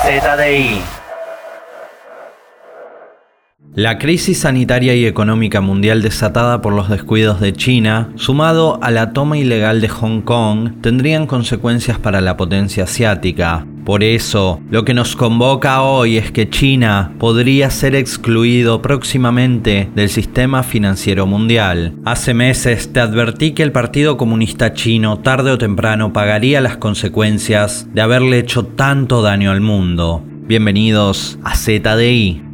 ZDI. La crisis sanitaria y económica mundial desatada por los descuidos de China, sumado a la toma ilegal de Hong Kong, tendrían consecuencias para la potencia asiática. Por eso, lo que nos convoca hoy es que China podría ser excluido próximamente del sistema financiero mundial. Hace meses te advertí que el Partido Comunista Chino tarde o temprano pagaría las consecuencias de haberle hecho tanto daño al mundo. Bienvenidos a ZDI.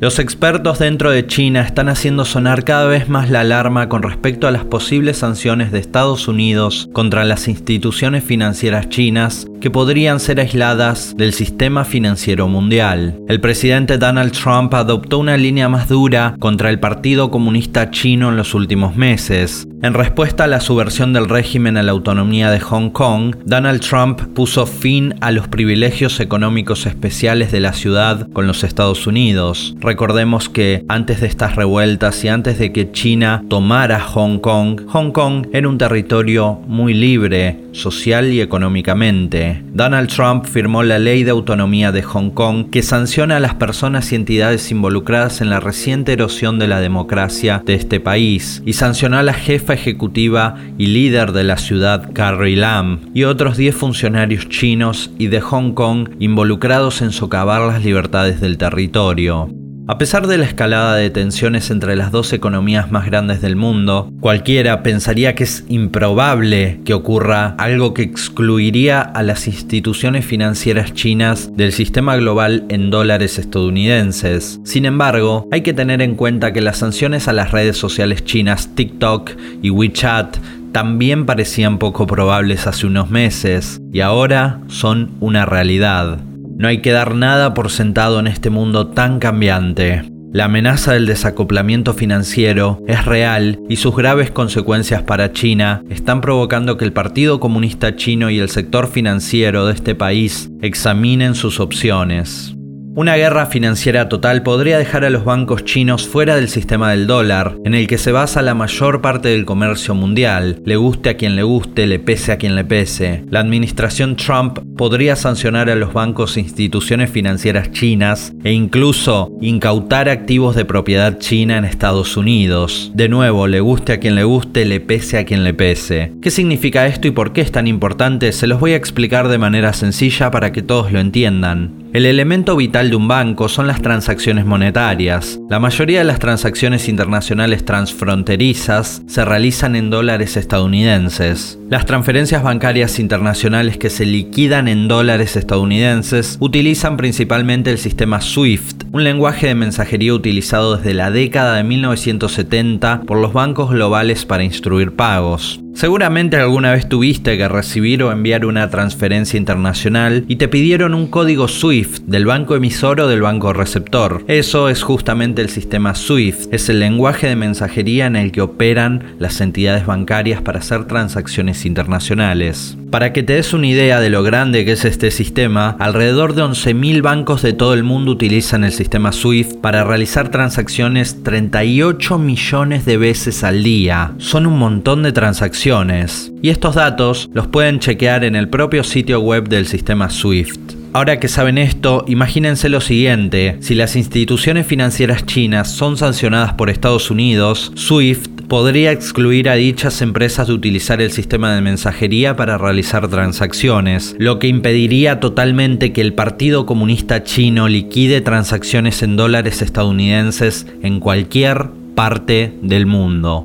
Los expertos dentro de China están haciendo sonar cada vez más la alarma con respecto a las posibles sanciones de Estados Unidos contra las instituciones financieras chinas que podrían ser aisladas del sistema financiero mundial. El presidente Donald Trump adoptó una línea más dura contra el Partido Comunista Chino en los últimos meses. En respuesta a la subversión del régimen a la autonomía de Hong Kong, Donald Trump puso fin a los privilegios económicos especiales de la ciudad con los Estados Unidos. Recordemos que antes de estas revueltas y antes de que China tomara Hong Kong, Hong Kong era un territorio muy libre, social y económicamente. Donald Trump firmó la Ley de Autonomía de Hong Kong que sanciona a las personas y entidades involucradas en la reciente erosión de la democracia de este país y sancionó a la jefa ejecutiva y líder de la ciudad Carrie Lam y otros 10 funcionarios chinos y de Hong Kong involucrados en socavar las libertades del territorio. A pesar de la escalada de tensiones entre las dos economías más grandes del mundo, cualquiera pensaría que es improbable que ocurra algo que excluiría a las instituciones financieras chinas del sistema global en dólares estadounidenses. Sin embargo, hay que tener en cuenta que las sanciones a las redes sociales chinas TikTok y WeChat también parecían poco probables hace unos meses y ahora son una realidad. No hay que dar nada por sentado en este mundo tan cambiante. La amenaza del desacoplamiento financiero es real y sus graves consecuencias para China están provocando que el Partido Comunista Chino y el sector financiero de este país examinen sus opciones. Una guerra financiera total podría dejar a los bancos chinos fuera del sistema del dólar, en el que se basa la mayor parte del comercio mundial, le guste a quien le guste, le pese a quien le pese. La administración Trump podría sancionar a los bancos e instituciones financieras chinas e incluso incautar activos de propiedad china en Estados Unidos. De nuevo, le guste a quien le guste, le pese a quien le pese. ¿Qué significa esto y por qué es tan importante? Se los voy a explicar de manera sencilla para que todos lo entiendan. El elemento vital de un banco son las transacciones monetarias. La mayoría de las transacciones internacionales transfronterizas se realizan en dólares estadounidenses. Las transferencias bancarias internacionales que se liquidan en dólares estadounidenses utilizan principalmente el sistema SWIFT, un lenguaje de mensajería utilizado desde la década de 1970 por los bancos globales para instruir pagos. Seguramente alguna vez tuviste que recibir o enviar una transferencia internacional y te pidieron un código SWIFT del banco emisor o del banco receptor. Eso es justamente el sistema SWIFT, es el lenguaje de mensajería en el que operan las entidades bancarias para hacer transacciones internacionales. Para que te des una idea de lo grande que es este sistema, alrededor de 11.000 bancos de todo el mundo utilizan el sistema SWIFT para realizar transacciones 38 millones de veces al día. Son un montón de transacciones. Y estos datos los pueden chequear en el propio sitio web del sistema SWIFT. Ahora que saben esto, imagínense lo siguiente, si las instituciones financieras chinas son sancionadas por Estados Unidos, SWIFT podría excluir a dichas empresas de utilizar el sistema de mensajería para realizar transacciones, lo que impediría totalmente que el Partido Comunista Chino liquide transacciones en dólares estadounidenses en cualquier parte del mundo.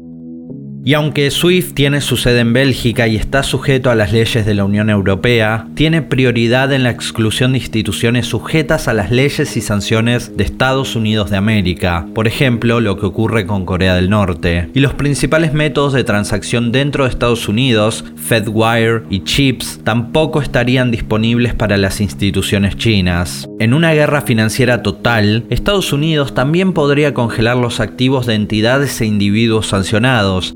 Y aunque SWIFT tiene su sede en Bélgica y está sujeto a las leyes de la Unión Europea, tiene prioridad en la exclusión de instituciones sujetas a las leyes y sanciones de Estados Unidos de América, por ejemplo lo que ocurre con Corea del Norte. Y los principales métodos de transacción dentro de Estados Unidos, FedWire y CHIPS, tampoco estarían disponibles para las instituciones chinas. En una guerra financiera total, Estados Unidos también podría congelar los activos de entidades e individuos sancionados,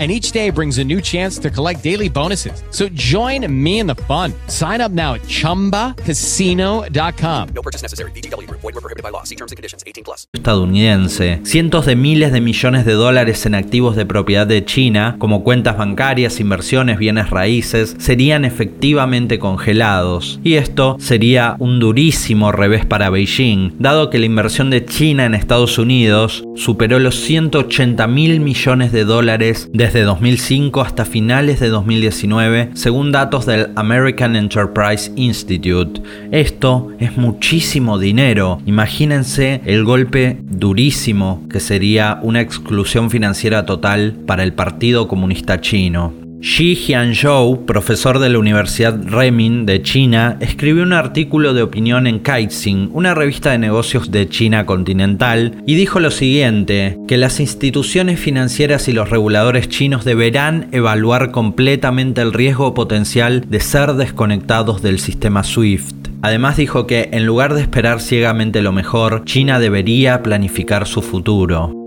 and each day brings a new chance to collect daily bonuses. So join me in the fun. Sign up now at ChumbaCasino.com. No purchase necessary. BGW. Void were prohibited by law. See terms and conditions. 18 plus. estadounidense. Cientos de miles de millones de dólares en activos de propiedad de China, como cuentas bancarias, inversiones, bienes raíces, serían efectivamente congelados. Y esto sería un durísimo revés para Beijing, dado que la inversión de China en Estados Unidos superó los 180 mil millones de dólares desde 2005 hasta finales de 2019, según datos del American Enterprise Institute. Esto es muchísimo dinero. Imagínense el golpe durísimo que sería una exclusión financiera total para el Partido Comunista Chino. Xi Jianzhou, profesor de la Universidad Renmin de China, escribió un artículo de opinión en Caixin, una revista de negocios de China continental, y dijo lo siguiente, que las instituciones financieras y los reguladores chinos deberán evaluar completamente el riesgo potencial de ser desconectados del sistema SWIFT. Además dijo que en lugar de esperar ciegamente lo mejor, China debería planificar su futuro.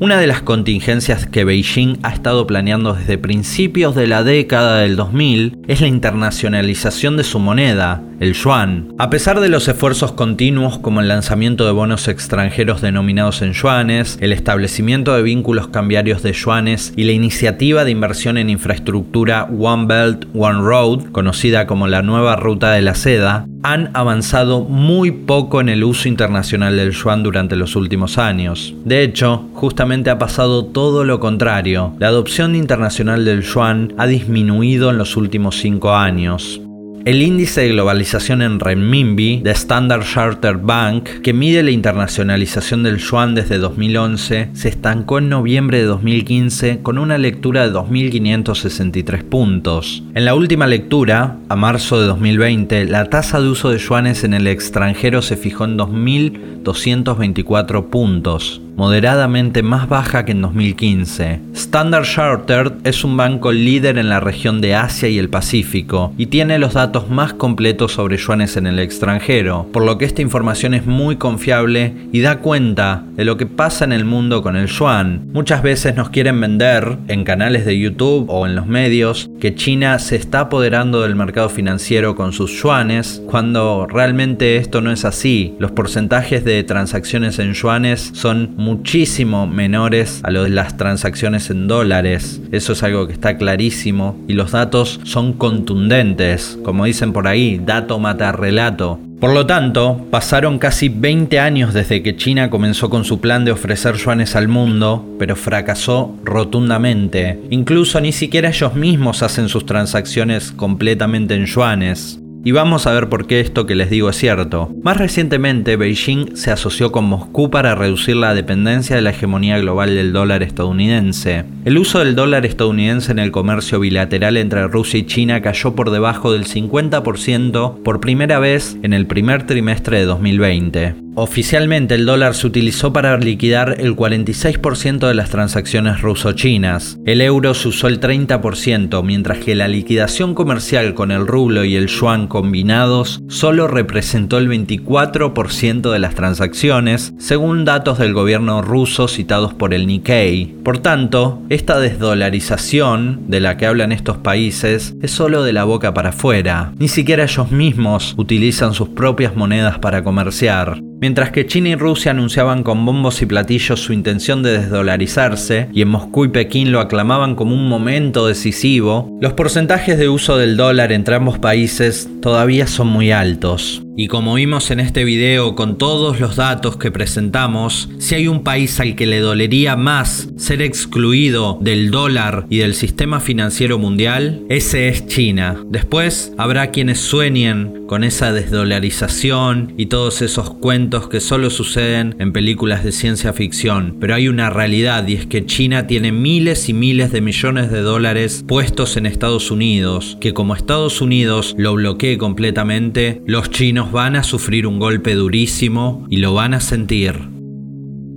Una de las contingencias que Beijing ha estado planeando desde principios de la década del 2000 es la internacionalización de su moneda, el yuan. A pesar de los esfuerzos continuos como el lanzamiento de bonos extranjeros denominados en yuanes, el establecimiento de vínculos cambiarios de yuanes y la iniciativa de inversión en infraestructura One Belt, One Road, conocida como la nueva ruta de la seda, han avanzado muy poco en el uso internacional del yuan durante los últimos años. De hecho, justamente ha pasado todo lo contrario. La adopción internacional del yuan ha disminuido en los últimos cinco años. El índice de globalización en renminbi de Standard Chartered Bank, que mide la internacionalización del yuan desde 2011, se estancó en noviembre de 2015 con una lectura de 2.563 puntos. En la última lectura, a marzo de 2020, la tasa de uso de yuanes en el extranjero se fijó en 2.224 puntos moderadamente más baja que en 2015. Standard Chartered es un banco líder en la región de Asia y el Pacífico y tiene los datos más completos sobre yuanes en el extranjero, por lo que esta información es muy confiable y da cuenta de lo que pasa en el mundo con el yuan. Muchas veces nos quieren vender en canales de YouTube o en los medios que China se está apoderando del mercado financiero con sus yuanes, cuando realmente esto no es así. Los porcentajes de transacciones en yuanes son muchísimo menores a los las transacciones en dólares. Eso es algo que está clarísimo y los datos son contundentes. Como dicen por ahí, dato mata relato. Por lo tanto, pasaron casi 20 años desde que China comenzó con su plan de ofrecer yuanes al mundo, pero fracasó rotundamente. Incluso ni siquiera ellos mismos hacen sus transacciones completamente en yuanes. Y vamos a ver por qué esto que les digo es cierto. Más recientemente, Beijing se asoció con Moscú para reducir la dependencia de la hegemonía global del dólar estadounidense. El uso del dólar estadounidense en el comercio bilateral entre Rusia y China cayó por debajo del 50% por primera vez en el primer trimestre de 2020. Oficialmente el dólar se utilizó para liquidar el 46% de las transacciones ruso-chinas. El euro se usó el 30%, mientras que la liquidación comercial con el rublo y el yuan combinados solo representó el 24% de las transacciones, según datos del gobierno ruso citados por el Nikkei. Por tanto, esta desdolarización de la que hablan estos países es solo de la boca para afuera. Ni siquiera ellos mismos utilizan sus propias monedas para comerciar. Mientras que China y Rusia anunciaban con bombos y platillos su intención de desdolarizarse, y en Moscú y Pekín lo aclamaban como un momento decisivo, los porcentajes de uso del dólar entre ambos países todavía son muy altos. Y como vimos en este video con todos los datos que presentamos, si hay un país al que le dolería más ser excluido del dólar y del sistema financiero mundial, ese es China. Después habrá quienes sueñen con esa desdolarización y todos esos cuentos que solo suceden en películas de ciencia ficción. Pero hay una realidad y es que China tiene miles y miles de millones de dólares puestos en Estados Unidos, que como Estados Unidos lo bloquee completamente, los chinos van a sufrir un golpe durísimo y lo van a sentir.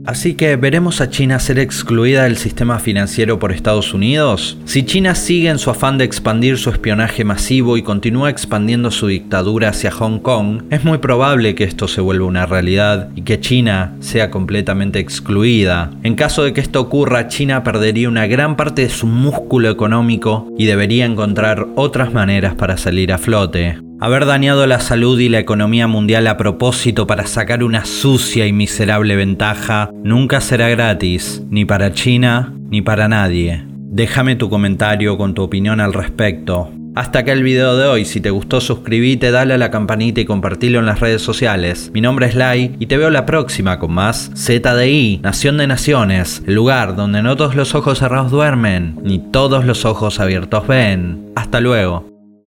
Así que veremos a China ser excluida del sistema financiero por Estados Unidos. Si China sigue en su afán de expandir su espionaje masivo y continúa expandiendo su dictadura hacia Hong Kong, es muy probable que esto se vuelva una realidad y que China sea completamente excluida. En caso de que esto ocurra, China perdería una gran parte de su músculo económico y debería encontrar otras maneras para salir a flote. Haber dañado la salud y la economía mundial a propósito para sacar una sucia y miserable ventaja nunca será gratis, ni para China ni para nadie. Déjame tu comentario con tu opinión al respecto. Hasta acá el video de hoy, si te gustó suscríbete, dale a la campanita y compartilo en las redes sociales. Mi nombre es Lai y te veo la próxima con más ZDI, Nación de Naciones, el lugar donde no todos los ojos cerrados duermen, ni todos los ojos abiertos ven. Hasta luego.